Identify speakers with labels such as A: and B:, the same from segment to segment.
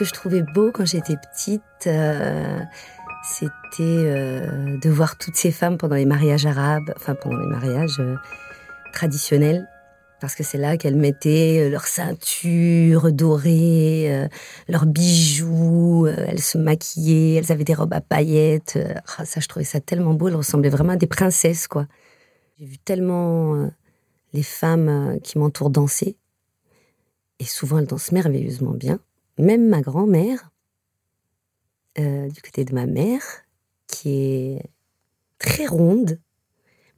A: que je trouvais beau quand j'étais petite, euh, c'était euh, de voir toutes ces femmes pendant les mariages arabes, enfin pendant les mariages euh, traditionnels, parce que c'est là qu'elles mettaient leur ceinture dorée, leurs bijoux, elles se maquillaient, elles avaient des robes à paillettes. Ah, ça, je trouvais ça tellement beau, elles ressemblaient vraiment à des princesses, quoi. J'ai vu tellement les femmes qui m'entourent danser, et souvent elles dansent merveilleusement bien. Même ma grand-mère, euh, du côté de ma mère, qui est très ronde,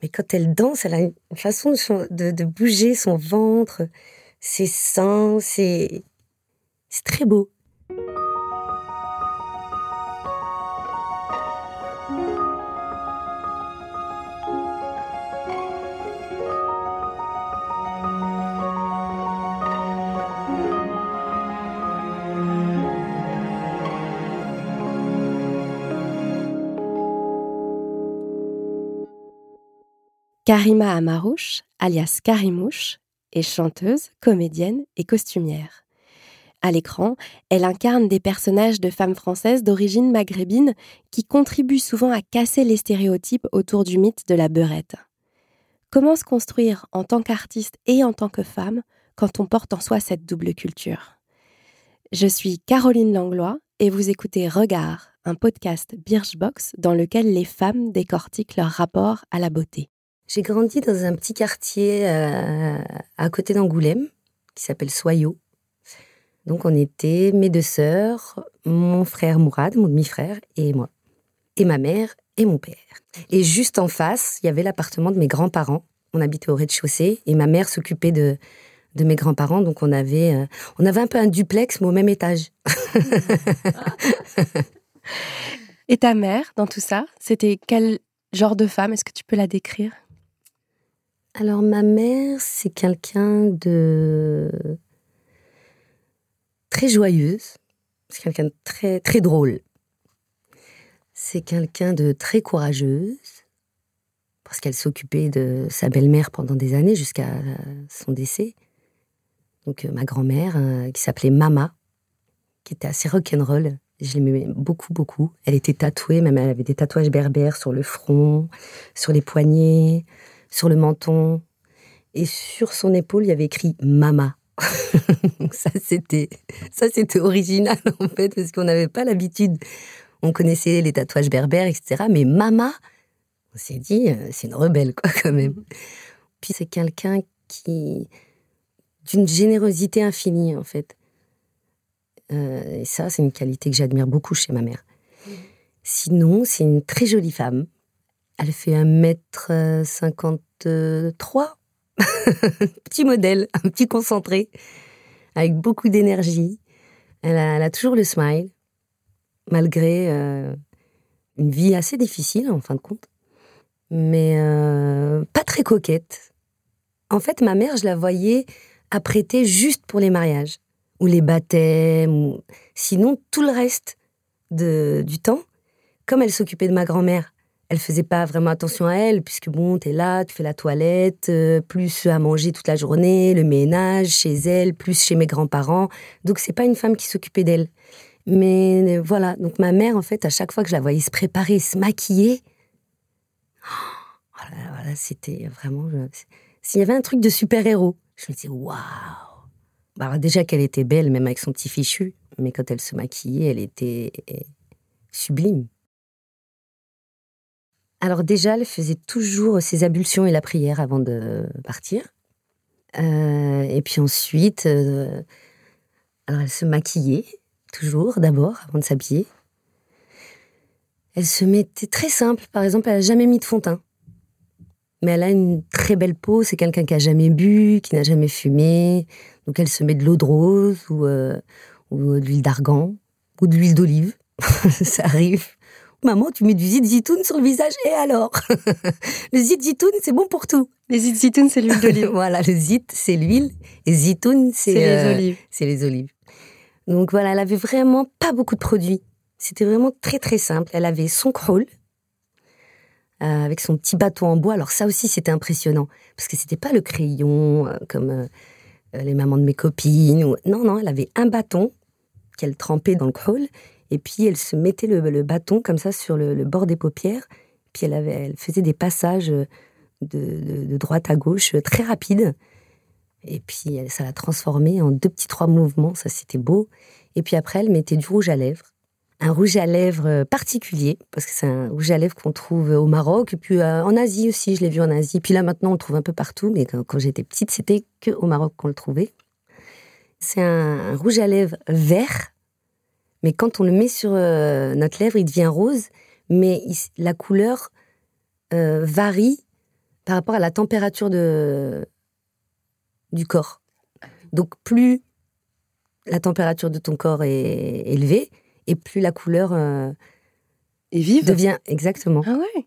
A: mais quand elle danse, elle a une façon de, de bouger son ventre, ses seins, c'est très beau.
B: Karima Amarouche, alias Karimouche, est chanteuse, comédienne et costumière. À l'écran, elle incarne des personnages de femmes françaises d'origine maghrébine qui contribuent souvent à casser les stéréotypes autour du mythe de la beurette. Comment se construire en tant qu'artiste et en tant que femme quand on porte en soi cette double culture? Je suis Caroline Langlois et vous écoutez Regard, un podcast Birchbox dans lequel les femmes décortiquent leur rapport à la beauté.
A: J'ai grandi dans un petit quartier euh, à côté d'Angoulême qui s'appelle Soyaux. Donc on était mes deux sœurs, mon frère Mourad, mon demi-frère, et moi. Et ma mère et mon père. Et juste en face, il y avait l'appartement de mes grands-parents. On habitait au rez-de-chaussée et ma mère s'occupait de, de mes grands-parents. Donc on avait, euh, on avait un peu un duplex, mais au même étage.
B: et ta mère, dans tout ça, c'était quel genre de femme? Est-ce que tu peux la décrire?
A: Alors ma mère, c'est quelqu'un de très joyeuse, c'est quelqu'un de très très drôle. C'est quelqu'un de très courageuse parce qu'elle s'occupait de sa belle-mère pendant des années jusqu'à son décès. Donc euh, ma grand-mère euh, qui s'appelait Mama, qui était assez rock'n'roll. Je l'aimais beaucoup, beaucoup. Elle était tatouée, même elle avait des tatouages berbères sur le front, sur les poignets sur le menton. Et sur son épaule, il y avait écrit Mama. ça, c'était, ça, c'était original, en fait, parce qu'on n'avait pas l'habitude. On connaissait les tatouages berbères, etc. Mais Mama, on s'est dit, euh, c'est une rebelle, quoi, quand même. Puis c'est quelqu'un qui. d'une générosité infinie, en fait. Euh, et ça, c'est une qualité que j'admire beaucoup chez ma mère. Sinon, c'est une très jolie femme, elle fait 1m53. petit modèle, un petit concentré, avec beaucoup d'énergie. Elle a, toujours le smile, malgré euh, une vie assez difficile en fin de compte, mais euh, pas très coquette. En fait, ma mère, je la voyais apprêtée juste pour les mariages, ou les baptêmes, ou... sinon tout le reste du temps, comme elle s'occupait de ma grand-mère, elle faisait pas vraiment attention à elle, puisque bon, es là, tu fais la toilette, euh, plus à manger toute la journée, le ménage chez elle, plus chez mes grands-parents. Donc c'est pas une femme qui s'occupait d'elle. Mais euh, voilà, donc ma mère, en fait, à chaque fois que je la voyais se préparer, se maquiller, oh voilà, c'était vraiment. S'il y avait un truc de super-héros, je me disais waouh! Bah, déjà qu'elle était belle, même avec son petit fichu, mais quand elle se maquillait, elle était sublime. Alors déjà, elle faisait toujours ses ablutions et la prière avant de partir. Euh, et puis ensuite, euh, alors elle se maquillait toujours d'abord avant de s'habiller. Elle se mettait très simple. Par exemple, elle n'a jamais mis de fond de teint. Mais elle a une très belle peau. C'est quelqu'un qui a jamais bu, qui n'a jamais fumé. Donc elle se met de l'eau de rose ou, euh, ou de l'huile d'argan ou de l'huile d'olive. Ça arrive. Maman, tu mets du zit zitoun sur le visage et alors Le zit zitoun, c'est bon pour tout.
B: Les zit zitoun, c'est l'huile d'olive.
A: voilà, le zit, c'est l'huile et zitoun, c'est
B: les euh, olives.
A: C'est les olives. Donc voilà, elle avait vraiment pas beaucoup de produits. C'était vraiment très très simple. Elle avait son crawl euh, avec son petit bâton en bois. Alors ça aussi, c'était impressionnant parce que c'était pas le crayon euh, comme les mamans de mes copines. Non, non, elle avait un bâton qu'elle trempait dans le crawl. Et puis elle se mettait le, bâton comme ça sur le, bord des paupières. Puis elle, avait, elle faisait des passages de, droite à gauche très rapides. Et puis ça l'a transformé en deux petits trois mouvements, ça c'était beau. Et puis après elle mettait du rouge à lèvres un rouge à lèvres euh, particulier, parce que c'est un rouge à lèvres qu'on trouve au Maroc, et puis euh, en Asie aussi, je l'ai vu en Asie. Puis là maintenant, on le trouve un peu partout, mais quand, j'étais petite, c'était que au Maroc qu'on le trouvait. C'est un, rouge à lèvres vert, mais quand on le met sur euh, notre lèvre, il devient rose, mais la couleur varie par rapport à la température de, du corps. Donc plus la température de ton corps est élevée, et plus la couleur euh,
B: est vive?
A: Devient exactement.
B: Ah ouais?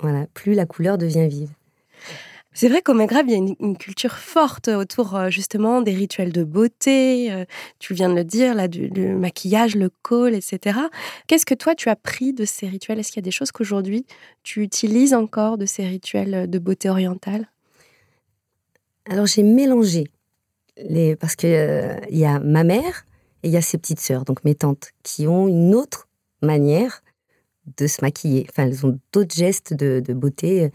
A: Voilà, plus la couleur devient vive.
B: C'est vrai qu'au Maghreb, il y a une, culture forte autour euh, justement des rituels de beauté. Euh, tu viens de le dire, là, du, maquillage, le col, etc. Qu'est-ce que toi, tu as pris de ces rituels? Est-ce qu'il y a des choses qu'aujourd'hui, tu utilises encore de ces rituels de beauté orientale?
A: Alors, j'ai mélangé. Les, parce qu'il il y a ma mère et il y a ses petites sœurs, donc mes tantes, qui ont une autre manière de se maquiller. Enfin, elles ont d'autres gestes de, beauté euh,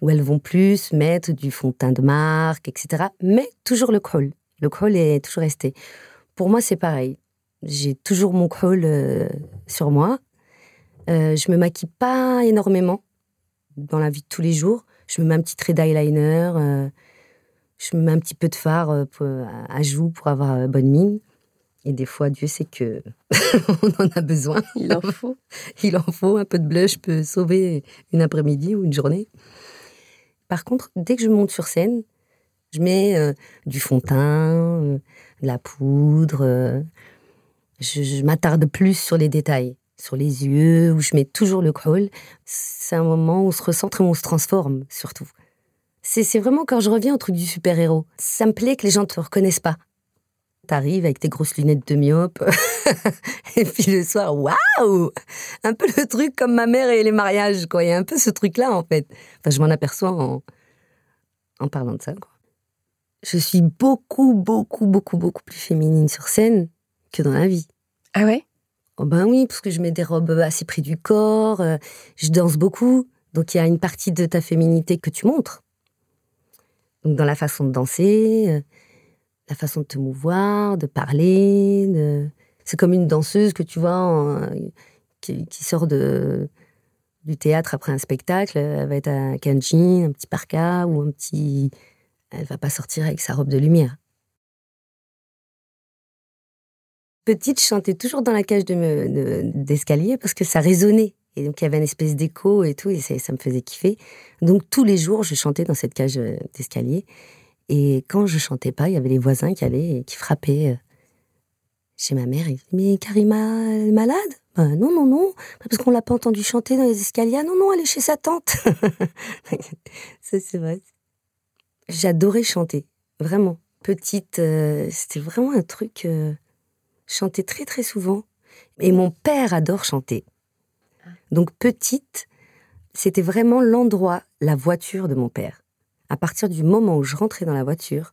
A: où elles vont plus mettre du fond de teint de marque, etc. Mais toujours le crawl. Le crawl est toujours resté. Pour moi, c'est pareil. J'ai toujours mon crawl euh, sur moi. Euh, je me maquille pas énormément dans la vie de tous les jours. Je me mets un petit trait d'eyeliner. Euh, je me mets un petit peu de fard à joues pour avoir bonne mine. Et des fois, Dieu sait que on en a besoin.
B: Il en faut.
A: Il en faut. Un peu de blush peut sauver une après-midi ou une journée. Par contre, dès que je monte sur scène, je mets euh, du fond de teint, euh, de la poudre. Euh, je, m'attarde plus sur les détails, sur les yeux, où je mets toujours le crawl. C'est un moment où on se recentre et on se transforme, surtout. C'est vraiment quand je reviens au truc du super-héros. Ça me plaît que les gens ne te reconnaissent pas t'arrives avec tes grosses lunettes de myope. et puis le soir, waouh Un peu le truc comme ma mère et les mariages, quoi. Il y a un peu ce truc-là, en fait. Enfin, je m'en aperçois en, en parlant de ça, quoi. Je suis beaucoup, beaucoup, beaucoup, beaucoup plus féminine sur scène que dans la vie.
B: Ah ouais?
A: Oh ben oui, parce que je mets des robes assez près du corps, euh, je danse beaucoup, donc il y a une partie de ta féminité que tu montres. Donc dans la façon de danser, euh, la façon de te mouvoir, de parler. C'est comme une danseuse que tu vois qui, sort de, du théâtre après un spectacle. Elle va être à Kanji, un petit parka ou un petit. Elle va pas sortir avec sa robe de lumière. Petite, je chantais toujours dans la cage d'escalier de, parce que ça résonnait. Et donc, il y avait une espèce d'écho et tout, et ça me faisait kiffer. Donc, tous les jours, je chantais dans cette cage euh, d'escalier. Et quand je chantais pas, il y avait les voisins qui allaient et qui frappaient euh, chez ma mère. Ils disaient, mais Karima, elle est malade? Ben, Non, non, non. Parce qu'on l'a pas entendu chanter dans les escaliers. Ah, non, non, elle est chez sa tante. Ça, c'est vrai. J'adorais chanter. Vraiment. Petite, euh, c'était vraiment un truc. Euh, chanter très, très souvent. Et mon père adore chanter. Ah. Donc, petite, c'était vraiment l'endroit, la voiture de mon père à partir du moment où je rentrais dans la voiture,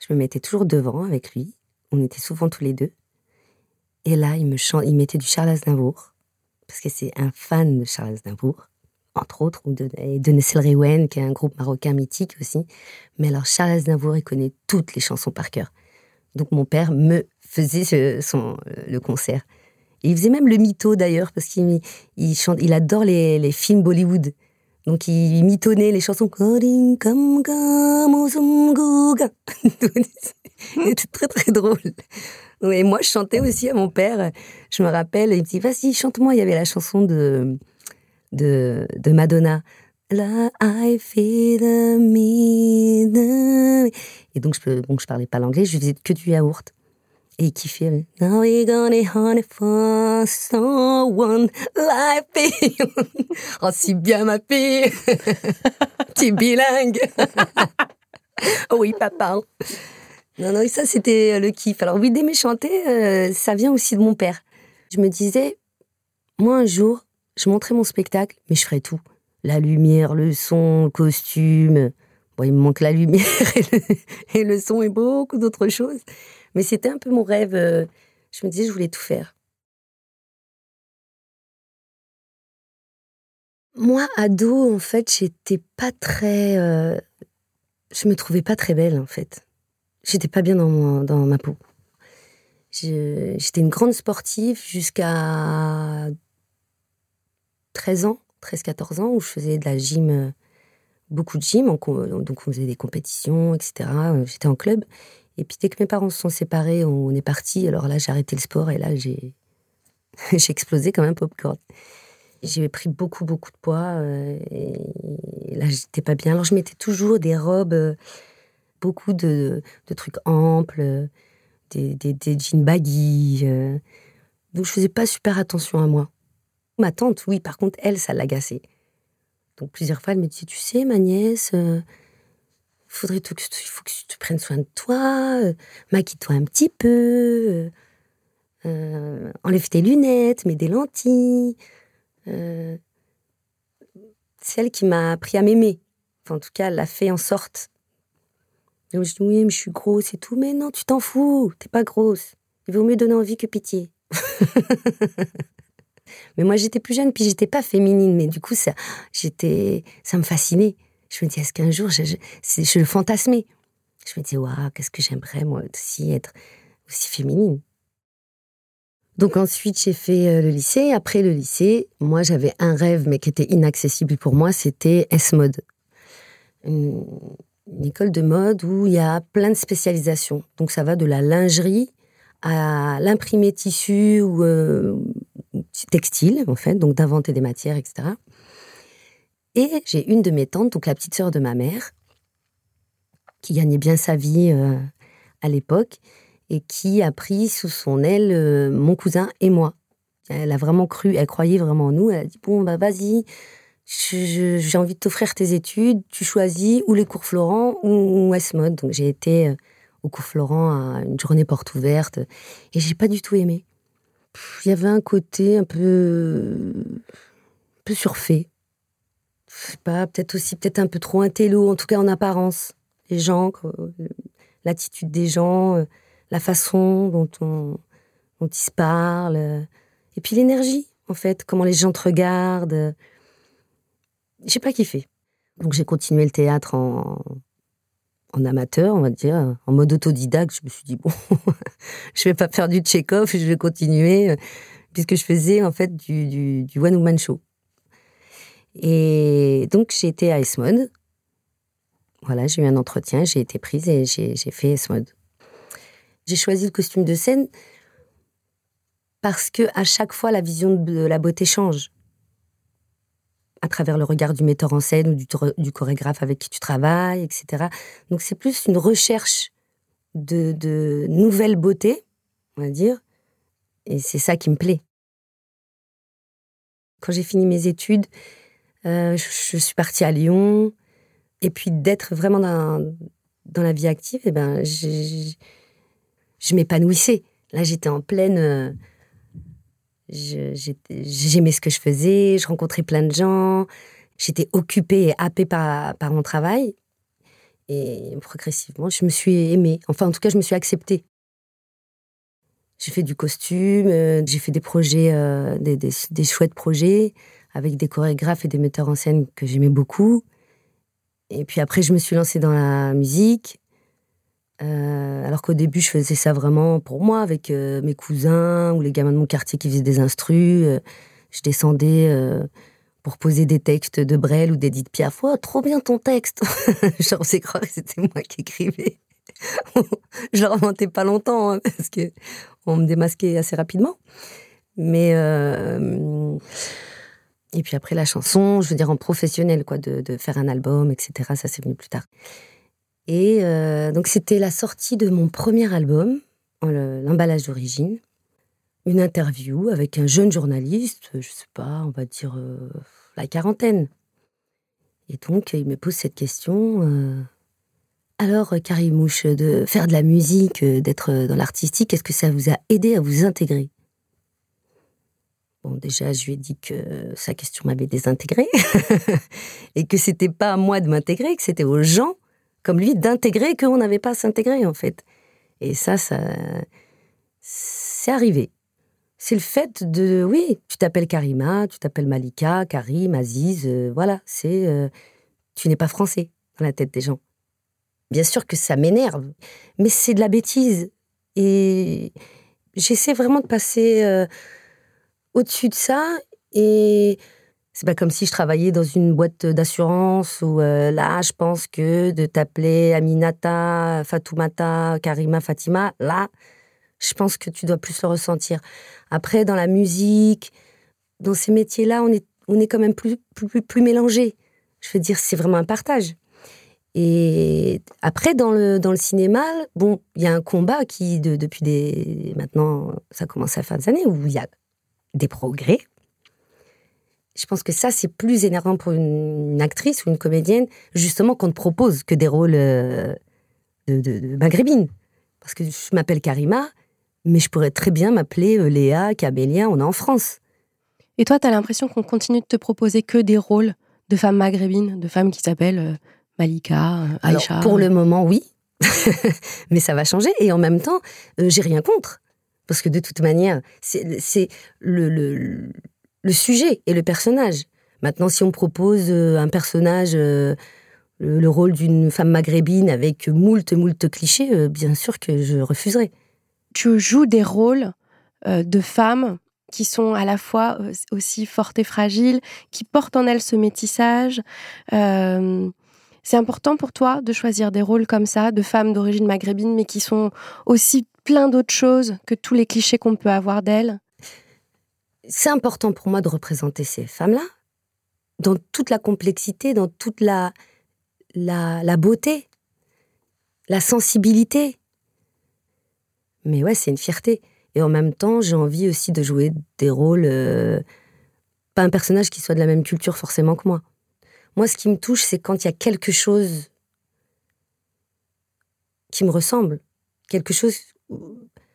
A: je me mettais toujours devant avec lui. On était souvent tous les deux. Et là, il me chante, il mettait du Charles Aznavour, parce que c'est un fan de Charles Aznavour, entre autres, ou de, de Nessel qui est un groupe marocain mythique aussi. Mais alors, Charles Aznavour, il connaît toutes les chansons par cœur. Donc, mon père me faisait son, le concert. Il faisait même le mytho d'ailleurs, parce qu'il il il adore les, les films Bollywood. Donc il mitonnait les chansons. C'était très très drôle. Et moi je chantais aussi à mon père. Je me rappelle, il me dit vas-y chante-moi. Il y avait la chanson de de, de Madonna. La I feel me. Et donc je bon parlais pas l'anglais, je faisais que du yaourt et il kiffait. Now we're gonna honey for someone like. Oh, si bien, ma fille. tu es bilingue. oui, papa. Non, non, ça, c'était le kiff. Alors, oui, d'aimer chanter, euh, ça vient aussi de mon père. Je me disais, moi, un jour, je montrais mon spectacle, mais je ferais tout. La lumière, le son, le costume. Bon, il me manque la lumière et le son et beaucoup d'autres choses. Mais c'était un peu mon rêve euh, Je me disais, je voulais tout faire. Moi, ado, en fait, j'étais pas très. Euh, je me trouvais pas très belle, en fait. J'étais pas bien dans, dans ma peau. J'étais une grande sportive jusqu'à 13 ans, 13-14 ans, où je faisais de la gym, euh, beaucoup de gym. Donc on faisait des compétitions, etc. J'étais en club. Et puis dès que mes parents se sont séparés, on est parti. Alors là, j'ai arrêté le sport et là, j'ai j'ai explosé comme un popcorn. J'ai pris beaucoup, beaucoup de poids. Euh, et là, j'étais pas bien. Alors, je mettais toujours des robes, euh, beaucoup de, de trucs amples, des, des, jeans baggy. Euh. donc, je faisais pas super attention à moi. Ma tante, oui, par contre, elle, ça l'agaçait. Donc, plusieurs fois, elle me disait Tu sais, ma nièce, faudrait que, il faut que tu prennes soin de toi, maquille-toi un petit peu, enlève tes lunettes, mets des lentilles. Euh, celle qui m'a appris à m'aimer. Enfin, en tout cas, elle l'a fait en sorte. Donc je dis oui, mais je suis grosse et tout. Mais non, tu t'en fous, t'es pas grosse. Il vaut mieux donner envie que pitié. mais moi, j'étais plus jeune, puis j'étais pas féminine. Mais du coup, ça, ça me fascinait. Je me dis, est-ce qu'un jour, je, le fantasmais Je me dis, waouh, qu'est-ce que j'aimerais, moi, aussi être aussi féminine. Donc ensuite, j'ai fait euh, le lycée. Après le lycée, moi, j'avais un rêve, mais qui était inaccessible pour moi, c'était S-Mode. Une, école de mode où il y a plein de spécialisations. Donc ça va de la lingerie à l'imprimé tissu ou euh, textile, en fait, donc d'inventer des matières, etc. Et j'ai une de mes tantes, donc la petite sœur de ma mère, qui gagnait bien sa vie euh, à l'époque, et qui a pris sous son aile euh, mon cousin et moi. Elle a vraiment cru, elle croyait vraiment en nous. Elle a dit bon bah vas-y, j'ai envie de t'offrir tes études, tu choisis ou les cours Florent ou, S-Mode. Donc j'ai été euh, au cours Florent à une journée porte ouverte et j'ai pas du tout aimé. Il y avait un côté un peu, un peu surfait. Je sais pas, peut-être aussi peut-être un peu trop intello, en tout cas en apparence. Les gens, l'attitude des gens euh, la façon dont on, dont ils se parlent, euh, et puis l'énergie, en fait, comment les gens te regardent. J'ai pas kiffé. Donc j'ai continué le théâtre en, en amateur, on va dire, en mode autodidacte. Je me suis dit, bon, je vais pas faire du Tchekhov, je vais continuer, euh, puisque je faisais en fait du, du, one-woman show. Et donc j'ai été à Esmod. Voilà, j'ai eu un entretien, j'ai été prise et j'ai fait Esmod. J'ai choisi le costume de scène parce que à chaque fois la vision de la beauté change à travers le regard du metteur en scène ou du, chorégraphe avec qui tu travailles, etc. Donc c'est plus une recherche de, de nouvelles beautés, on va dire, et c'est ça qui me plaît. Quand j'ai fini mes études, euh, je, suis partie à Lyon, et puis d'être vraiment dans, dans la vie active, eh ben, j'ai je m'épanouissais. Là, j'étais en pleine. Euh, j'aimais ce que je faisais, je rencontrais plein de gens, j'étais occupée et happée par, par mon travail. Et progressivement, je me suis aimée. Enfin, en tout cas, je me suis acceptée. J'ai fait du costume, euh, j'ai fait des projets, des, des, des, chouettes projets avec des chorégraphes et des metteurs en scène que j'aimais beaucoup. Et puis après, je me suis lancée dans la musique. Euh, alors qu'au début, je faisais ça vraiment pour moi, avec euh, mes cousins ou les gamins de mon quartier qui faisaient des instrus. Euh, je descendais pour poser des textes de Brel ou d'Edith Piaf. Oh, trop bien ton texte Genre, c'est croire que c'était moi qui écrivais? je leur mentais pas longtemps, hein, parce que on me démasquait assez rapidement. Mais... Et puis après, la chanson, je veux dire en professionnel, quoi, de, faire un album, etc. Ça, c'est venu plus tard. Et euh, donc c'était la sortie de mon premier album, l'emballage d'origine, une interview avec un jeune journaliste, je sais pas, on va dire euh, la quarantaine. Et donc il me pose cette question. Euh, alors, Karimouche, de faire de la musique, d'être dans l'artistique, est-ce que ça vous a aidé à vous intégrer? Bon, déjà, je lui ai dit que sa question m'avait désintégré et que c'était pas à moi de m'intégrer, que c'était aux gens comme lui, d'intégrer qu'on n'avait pas à s'intégrer, en fait. Et ça, ça, C'est arrivé. C'est le fait de, oui, tu t'appelles Karima, tu t'appelles Malika, Karim, Aziz, euh, voilà, c'est, euh, tu n'es pas français dans la tête des gens. Bien sûr que ça m'énerve, mais c'est de la bêtise. Et j'essaie vraiment de passer euh, au-dessus de ça. Et c'est pas comme si je travaillais dans une boîte d'assurance où là, je pense que de t'appeler Aminata, Fatoumata, Karima, Fatima, là, je pense que tu dois plus le ressentir. Après, dans la musique, dans ces métiers-là, on est, on est quand même plus, plus, plus, mélangés. Je veux dire, c'est vraiment un partage. Et après, dans le, dans le cinéma, bon, il y a un combat qui, de, depuis des. Maintenant, ça commence à faire des années, où il y a des progrès. Je pense que ça, c'est plus énervant pour une, actrice ou une comédienne, justement, qu'on ne propose que des rôles euh, de, de, de maghrébines. Parce que je m'appelle Karima, mais je pourrais très bien m'appeler euh, Léa, Camélia, on est en France.
B: Et toi, tu as l'impression qu'on continue de te proposer que des rôles de femmes maghrébines, de femmes qui s'appellent euh, Malika, Aïcha
A: Alors, Pour le moment, oui. mais ça va changer. Et en même temps, j'ai rien contre. Parce que de toute manière, c'est le, sujet et le personnage. Maintenant, si on propose un personnage, le, rôle d'une femme maghrébine avec moult, moult clichés, bien sûr que je refuserai
B: tu joues des rôles euh, de femmes qui sont à la fois euh, aussi fortes et fragiles, qui portent en elles ce métissage. Euh, c'est important pour toi de choisir des rôles comme ça, de femmes d'origine maghrébine, mais qui sont aussi plein d'autres choses que tous les clichés qu'on peut avoir d'elles
A: C'est important pour moi de représenter ces femmes-là, dans toute la complexité, dans toute la, la, la beauté, la sensibilité. Mais ouais, c'est une fierté. Et en même temps, j'ai envie aussi de jouer des rôles. Euh, pas un personnage qui soit de la même culture forcément que moi. Moi, ce qui me touche, c'est quand il y a quelque chose qui me ressemble. Quelque chose.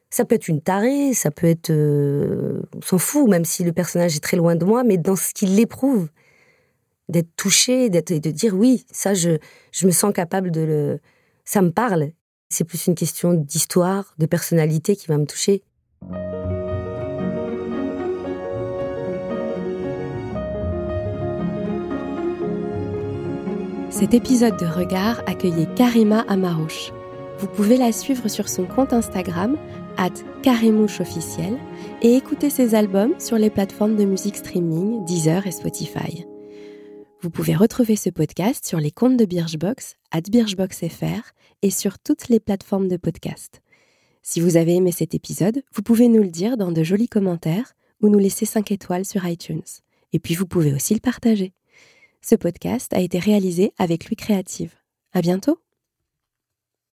A: Ça peut être une tarée, ça peut être. Euh, on s'en fout, même si le personnage est très loin de moi, mais dans ce qu'il éprouve, d'être touché, d'être, et de dire oui, ça, je, je me sens capable de le. Ça me parle. C'est plus une question d'histoire, de personnalité qui va me toucher.
B: Cet épisode de Regard accueillait Karima Amarouche. Vous pouvez la suivre sur son compte Instagram, at et écouter ses albums sur les plateformes de musique streaming Deezer et Spotify. Vous pouvez retrouver ce podcast sur les comptes de Birchbox, at BirchboxFR, et sur toutes les plateformes de podcast. Si vous avez aimé cet épisode, vous pouvez nous le dire dans de jolis commentaires ou nous laisser 5 étoiles sur iTunes. Et puis vous pouvez aussi le partager. Ce podcast a été réalisé avec Lui Créative. À bientôt!